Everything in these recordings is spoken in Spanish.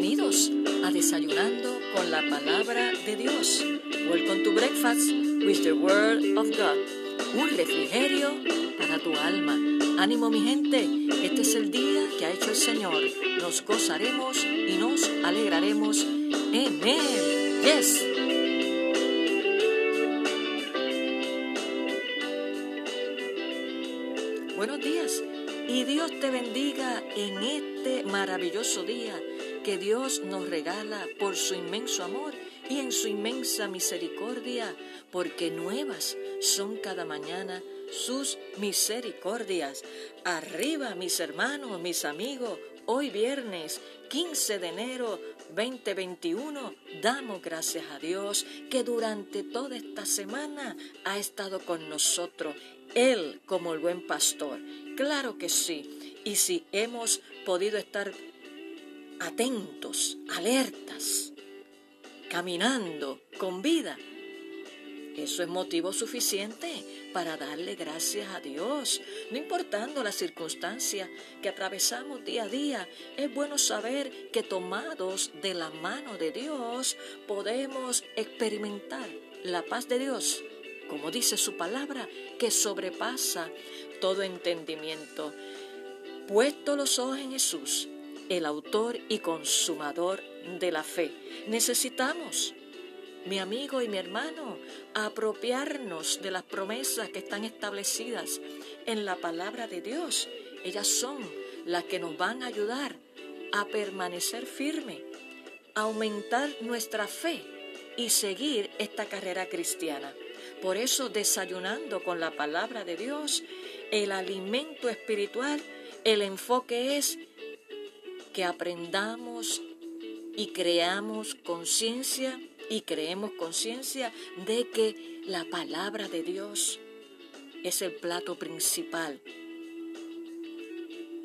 Bienvenidos a Desayunando con la Palabra de Dios. Welcome to Breakfast with the Word of God. Un refrigerio para tu alma. Ánimo mi gente, este es el día que ha hecho el Señor. Nos gozaremos y nos alegraremos en. Yes. Buenos días y Dios te bendiga en este maravilloso día que Dios nos regala por su inmenso amor y en su inmensa misericordia, porque nuevas son cada mañana sus misericordias. Arriba, mis hermanos, mis amigos, hoy viernes 15 de enero 2021, damos gracias a Dios que durante toda esta semana ha estado con nosotros, Él como el buen pastor. Claro que sí. Y si hemos podido estar atentos, alertas, caminando con vida. Eso es motivo suficiente para darle gracias a Dios. No importando la circunstancia que atravesamos día a día, es bueno saber que tomados de la mano de Dios podemos experimentar la paz de Dios, como dice su palabra, que sobrepasa todo entendimiento. Puesto los ojos en Jesús, el autor y consumador de la fe. Necesitamos, mi amigo y mi hermano, apropiarnos de las promesas que están establecidas en la palabra de Dios. Ellas son las que nos van a ayudar a permanecer firme, a aumentar nuestra fe y seguir esta carrera cristiana. Por eso, desayunando con la palabra de Dios, el alimento espiritual, el enfoque es que aprendamos y creamos conciencia y creemos conciencia de que la palabra de Dios es el plato principal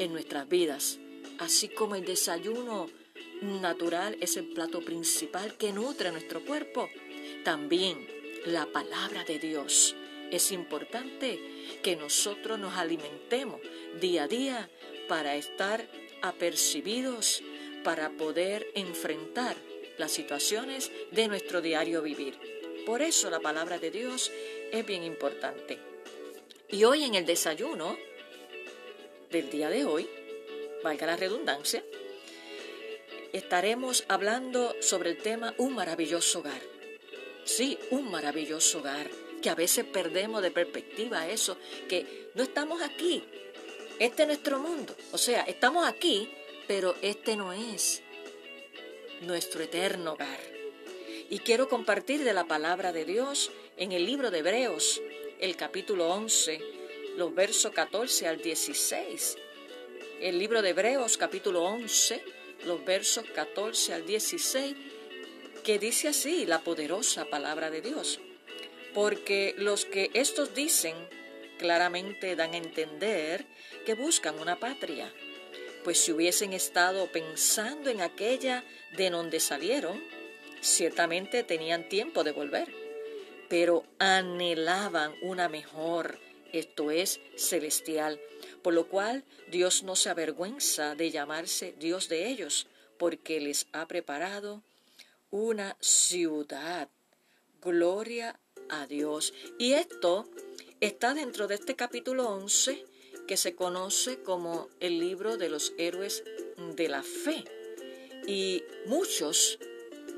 en nuestras vidas, así como el desayuno natural es el plato principal que nutre nuestro cuerpo, también la palabra de Dios. Es importante que nosotros nos alimentemos día a día para estar apercibidos para poder enfrentar las situaciones de nuestro diario vivir. Por eso la palabra de Dios es bien importante. Y hoy en el desayuno del día de hoy, valga la redundancia, estaremos hablando sobre el tema un maravilloso hogar. Sí, un maravilloso hogar, que a veces perdemos de perspectiva eso, que no estamos aquí este es nuestro mundo. O sea, estamos aquí, pero este no es nuestro eterno hogar. Y quiero compartir de la palabra de Dios en el libro de Hebreos, el capítulo 11, los versos 14 al 16. El libro de Hebreos, capítulo 11, los versos 14 al 16, que dice así la poderosa palabra de Dios. Porque los que estos dicen claramente dan a entender que buscan una patria, pues si hubiesen estado pensando en aquella de donde salieron, ciertamente tenían tiempo de volver, pero anhelaban una mejor, esto es, celestial, por lo cual Dios no se avergüenza de llamarse Dios de ellos, porque les ha preparado una ciudad. Gloria a Dios. Y esto está dentro de este capítulo 11 que se conoce como el libro de los héroes de la fe. Y muchos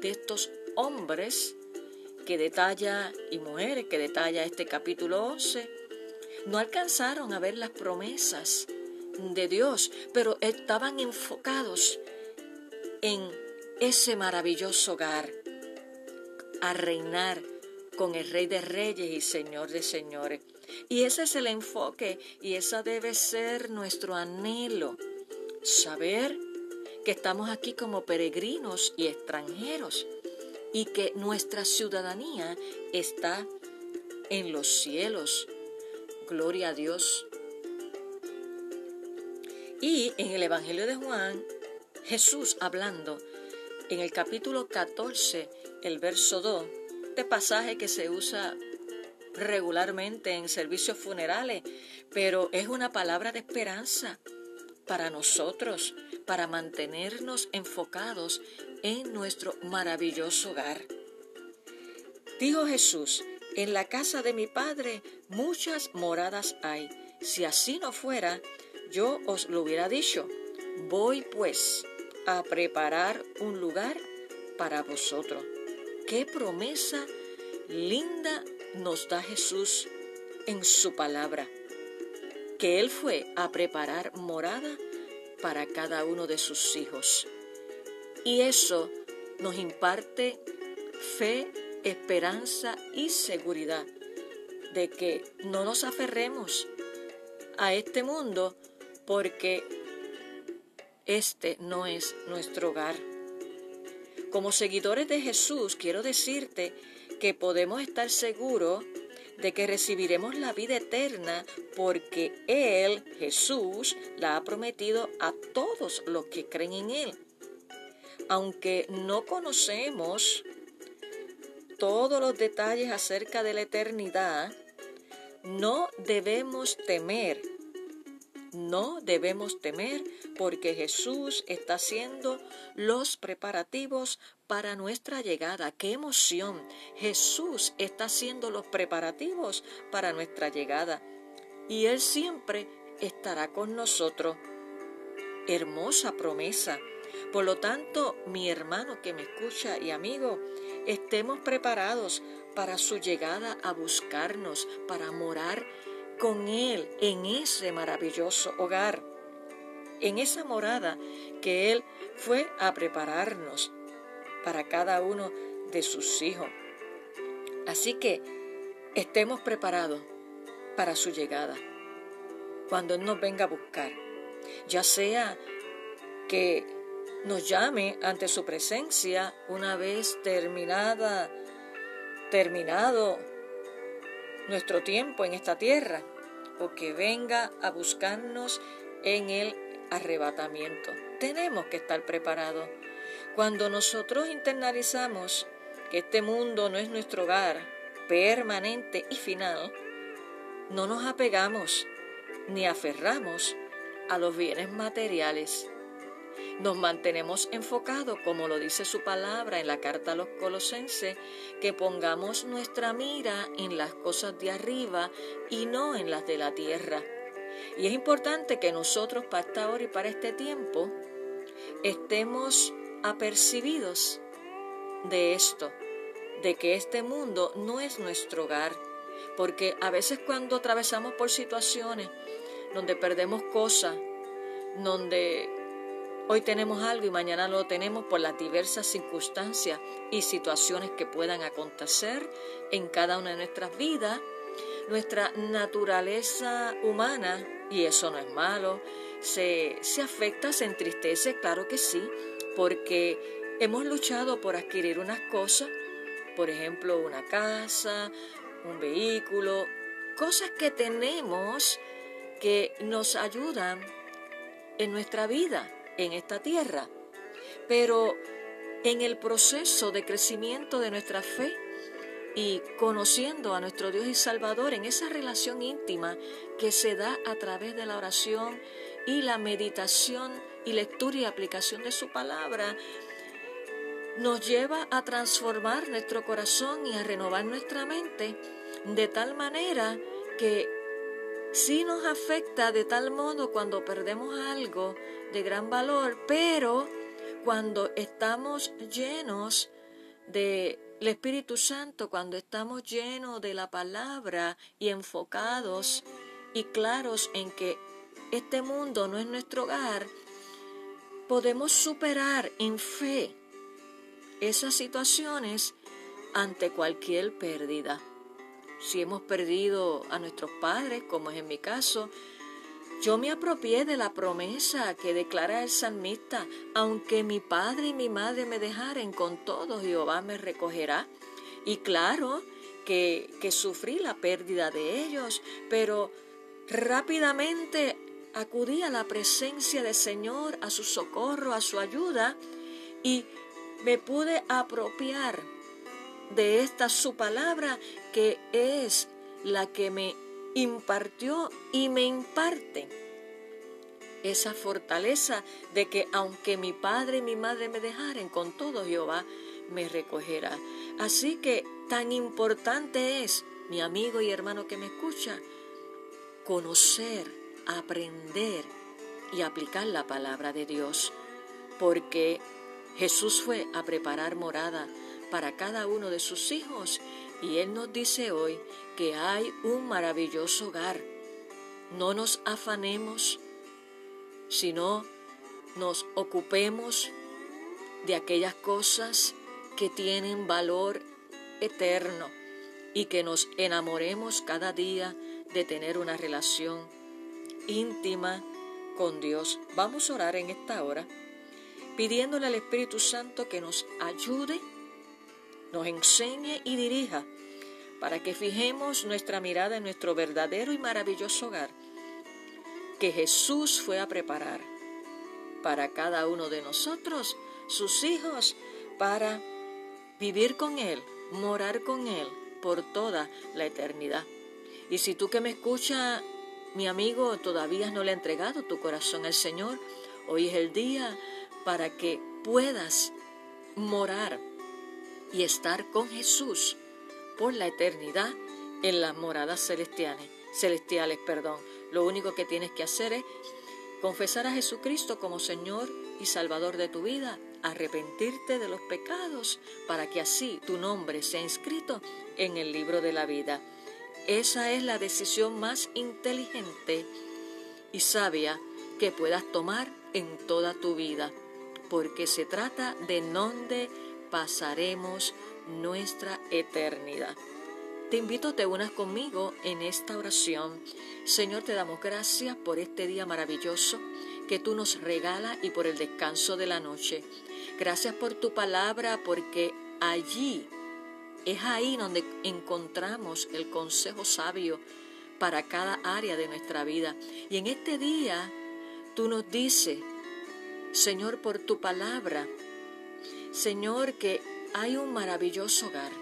de estos hombres que detalla y mujeres que detalla este capítulo 11 no alcanzaron a ver las promesas de Dios, pero estaban enfocados en ese maravilloso hogar, a reinar con el Rey de Reyes y Señor de Señores. Y ese es el enfoque y esa debe ser nuestro anhelo, saber que estamos aquí como peregrinos y extranjeros y que nuestra ciudadanía está en los cielos. Gloria a Dios. Y en el Evangelio de Juan, Jesús hablando en el capítulo 14, el verso 2, este pasaje que se usa regularmente en servicios funerales, pero es una palabra de esperanza para nosotros, para mantenernos enfocados en nuestro maravilloso hogar. Dijo Jesús, en la casa de mi Padre muchas moradas hay. Si así no fuera, yo os lo hubiera dicho. Voy pues a preparar un lugar para vosotros. Qué promesa linda nos da Jesús en su palabra, que Él fue a preparar morada para cada uno de sus hijos. Y eso nos imparte fe, esperanza y seguridad de que no nos aferremos a este mundo porque este no es nuestro hogar. Como seguidores de Jesús, quiero decirte que podemos estar seguros de que recibiremos la vida eterna porque Él, Jesús, la ha prometido a todos los que creen en Él. Aunque no conocemos todos los detalles acerca de la eternidad, no debemos temer no debemos temer porque Jesús está haciendo los preparativos para nuestra llegada. ¡Qué emoción! Jesús está haciendo los preparativos para nuestra llegada y Él siempre estará con nosotros. Hermosa promesa. Por lo tanto, mi hermano que me escucha y amigo, estemos preparados para su llegada a buscarnos, para morar con Él en ese maravilloso hogar, en esa morada que Él fue a prepararnos para cada uno de sus hijos. Así que estemos preparados para su llegada, cuando Él nos venga a buscar, ya sea que nos llame ante su presencia una vez terminada, terminado nuestro tiempo en esta tierra o que venga a buscarnos en el arrebatamiento. Tenemos que estar preparados. Cuando nosotros internalizamos que este mundo no es nuestro hogar permanente y final, no nos apegamos ni aferramos a los bienes materiales nos mantenemos enfocados, como lo dice su palabra en la carta a los colosenses, que pongamos nuestra mira en las cosas de arriba y no en las de la tierra. Y es importante que nosotros para y para este tiempo estemos apercibidos de esto, de que este mundo no es nuestro hogar, porque a veces cuando atravesamos por situaciones donde perdemos cosas, donde Hoy tenemos algo y mañana lo tenemos por las diversas circunstancias y situaciones que puedan acontecer en cada una de nuestras vidas. Nuestra naturaleza humana, y eso no es malo, se, se afecta, se entristece, claro que sí, porque hemos luchado por adquirir unas cosas, por ejemplo, una casa, un vehículo, cosas que tenemos que nos ayudan en nuestra vida en esta tierra. Pero en el proceso de crecimiento de nuestra fe y conociendo a nuestro Dios y Salvador en esa relación íntima que se da a través de la oración y la meditación y lectura y aplicación de su palabra, nos lleva a transformar nuestro corazón y a renovar nuestra mente de tal manera que sí nos afecta de tal modo cuando perdemos algo de gran valor, pero cuando estamos llenos del Espíritu Santo, cuando estamos llenos de la palabra y enfocados y claros en que este mundo no es nuestro hogar, podemos superar en fe esas situaciones ante cualquier pérdida. Si hemos perdido a nuestros padres, como es en mi caso, yo me apropié de la promesa que declara el salmista, aunque mi padre y mi madre me dejaren, con todo Jehová me recogerá. Y claro que, que sufrí la pérdida de ellos, pero rápidamente acudí a la presencia del Señor, a su socorro, a su ayuda, y me pude apropiar de esta su palabra que es la que me impartió y me imparte esa fortaleza de que aunque mi padre y mi madre me dejaren, con todo Jehová me recogerá. Así que tan importante es, mi amigo y hermano que me escucha, conocer, aprender y aplicar la palabra de Dios, porque Jesús fue a preparar morada para cada uno de sus hijos y Él nos dice hoy que hay un maravilloso hogar. No nos afanemos, sino nos ocupemos de aquellas cosas que tienen valor eterno y que nos enamoremos cada día de tener una relación íntima con Dios. Vamos a orar en esta hora pidiéndole al Espíritu Santo que nos ayude, nos enseñe y dirija para que fijemos nuestra mirada en nuestro verdadero y maravilloso hogar que Jesús fue a preparar para cada uno de nosotros, sus hijos, para vivir con Él, morar con Él por toda la eternidad. Y si tú que me escuchas, mi amigo, todavía no le ha entregado tu corazón al Señor, hoy es el día para que puedas morar y estar con Jesús por la eternidad en las moradas celestiales, celestiales, perdón. Lo único que tienes que hacer es confesar a Jesucristo como Señor y Salvador de tu vida, arrepentirte de los pecados para que así tu nombre sea inscrito en el libro de la vida. Esa es la decisión más inteligente y sabia que puedas tomar en toda tu vida, porque se trata de dónde pasaremos nuestra eternidad. Te invito a te unas conmigo en esta oración. Señor, te damos gracias por este día maravilloso que tú nos regalas y por el descanso de la noche. Gracias por tu palabra porque allí es ahí donde encontramos el consejo sabio para cada área de nuestra vida. Y en este día tú nos dices, Señor, por tu palabra, Señor, que hay un maravilloso hogar,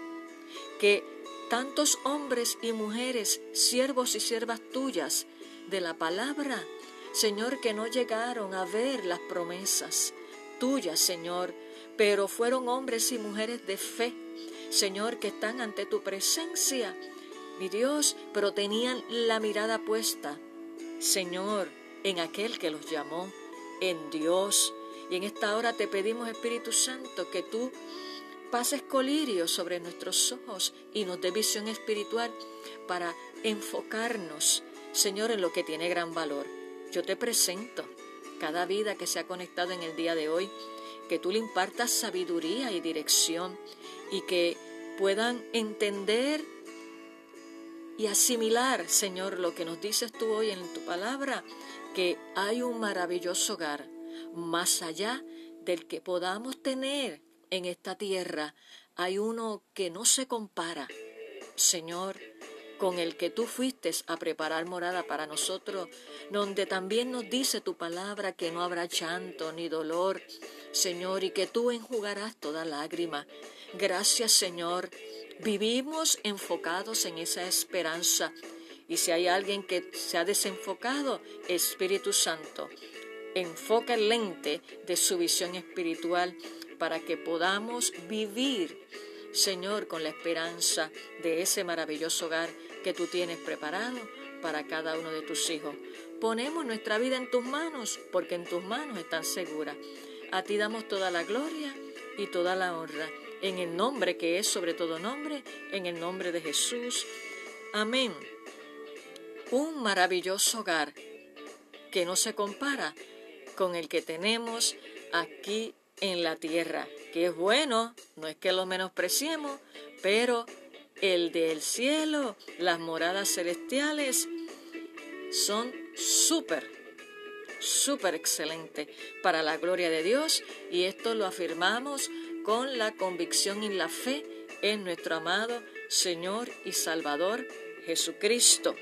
que tantos hombres y mujeres, siervos y siervas tuyas de la palabra, Señor, que no llegaron a ver las promesas tuyas, Señor, pero fueron hombres y mujeres de fe, Señor, que están ante tu presencia, mi Dios, pero tenían la mirada puesta, Señor, en aquel que los llamó, en Dios. Y en esta hora te pedimos, Espíritu Santo, que tú pases colirio sobre nuestros ojos y nos dé visión espiritual para enfocarnos, Señor, en lo que tiene gran valor. Yo te presento cada vida que se ha conectado en el día de hoy, que tú le impartas sabiduría y dirección y que puedan entender y asimilar, Señor, lo que nos dices tú hoy en tu palabra, que hay un maravilloso hogar más allá del que podamos tener en esta tierra hay uno que no se compara, Señor, con el que tú fuiste a preparar morada para nosotros, donde también nos dice tu palabra que no habrá llanto ni dolor, Señor, y que tú enjugarás toda lágrima. Gracias, Señor. Vivimos enfocados en esa esperanza. Y si hay alguien que se ha desenfocado, Espíritu Santo, enfoca el lente de su visión espiritual para que podamos vivir, Señor, con la esperanza de ese maravilloso hogar que tú tienes preparado para cada uno de tus hijos. Ponemos nuestra vida en tus manos, porque en tus manos están seguras. A ti damos toda la gloria y toda la honra, en el nombre que es sobre todo nombre, en el nombre de Jesús. Amén. Un maravilloso hogar que no se compara con el que tenemos aquí en la tierra, que es bueno, no es que lo menospreciemos, pero el del cielo, las moradas celestiales, son súper, súper excelentes para la gloria de Dios y esto lo afirmamos con la convicción y la fe en nuestro amado Señor y Salvador Jesucristo.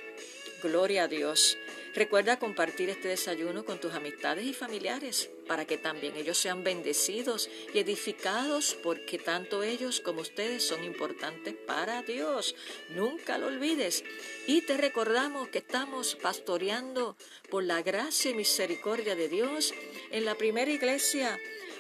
Gloria a Dios. Recuerda compartir este desayuno con tus amistades y familiares para que también ellos sean bendecidos y edificados porque tanto ellos como ustedes son importantes para Dios. Nunca lo olvides. Y te recordamos que estamos pastoreando por la gracia y misericordia de Dios en la primera iglesia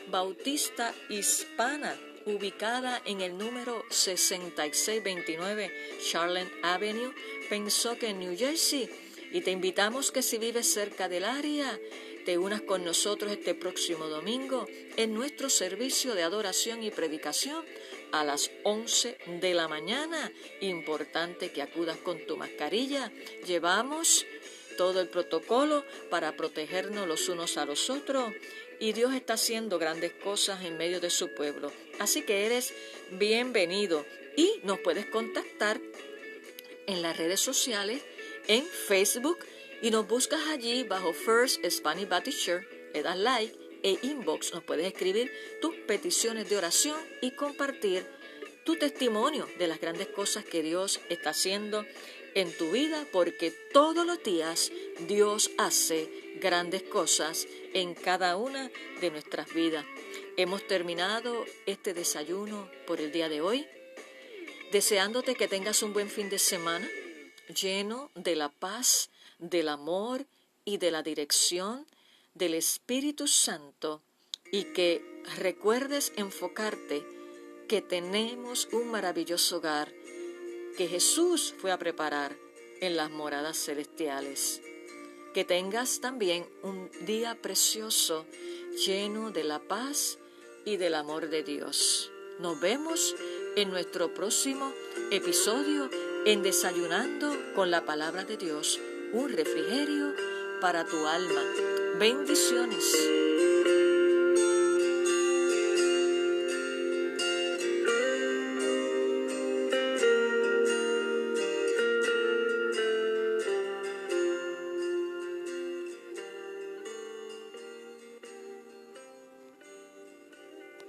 bautista hispana ubicada en el número 6629 Charlotte Avenue, en New Jersey y te invitamos que si vives cerca del área, te unas con nosotros este próximo domingo en nuestro servicio de adoración y predicación a las 11 de la mañana. Importante que acudas con tu mascarilla. Llevamos todo el protocolo para protegernos los unos a los otros y Dios está haciendo grandes cosas en medio de su pueblo. Así que eres bienvenido y nos puedes contactar en las redes sociales en Facebook y nos buscas allí bajo First Spanish Baptist Church, le das like e inbox, nos puedes escribir tus peticiones de oración y compartir tu testimonio de las grandes cosas que Dios está haciendo en tu vida, porque todos los días Dios hace grandes cosas en cada una de nuestras vidas. Hemos terminado este desayuno por el día de hoy, deseándote que tengas un buen fin de semana lleno de la paz, del amor y de la dirección del Espíritu Santo y que recuerdes enfocarte que tenemos un maravilloso hogar que Jesús fue a preparar en las moradas celestiales. Que tengas también un día precioso lleno de la paz y del amor de Dios. Nos vemos en nuestro próximo episodio en Desayunando con la Palabra de Dios, un refrigerio para tu alma. Bendiciones.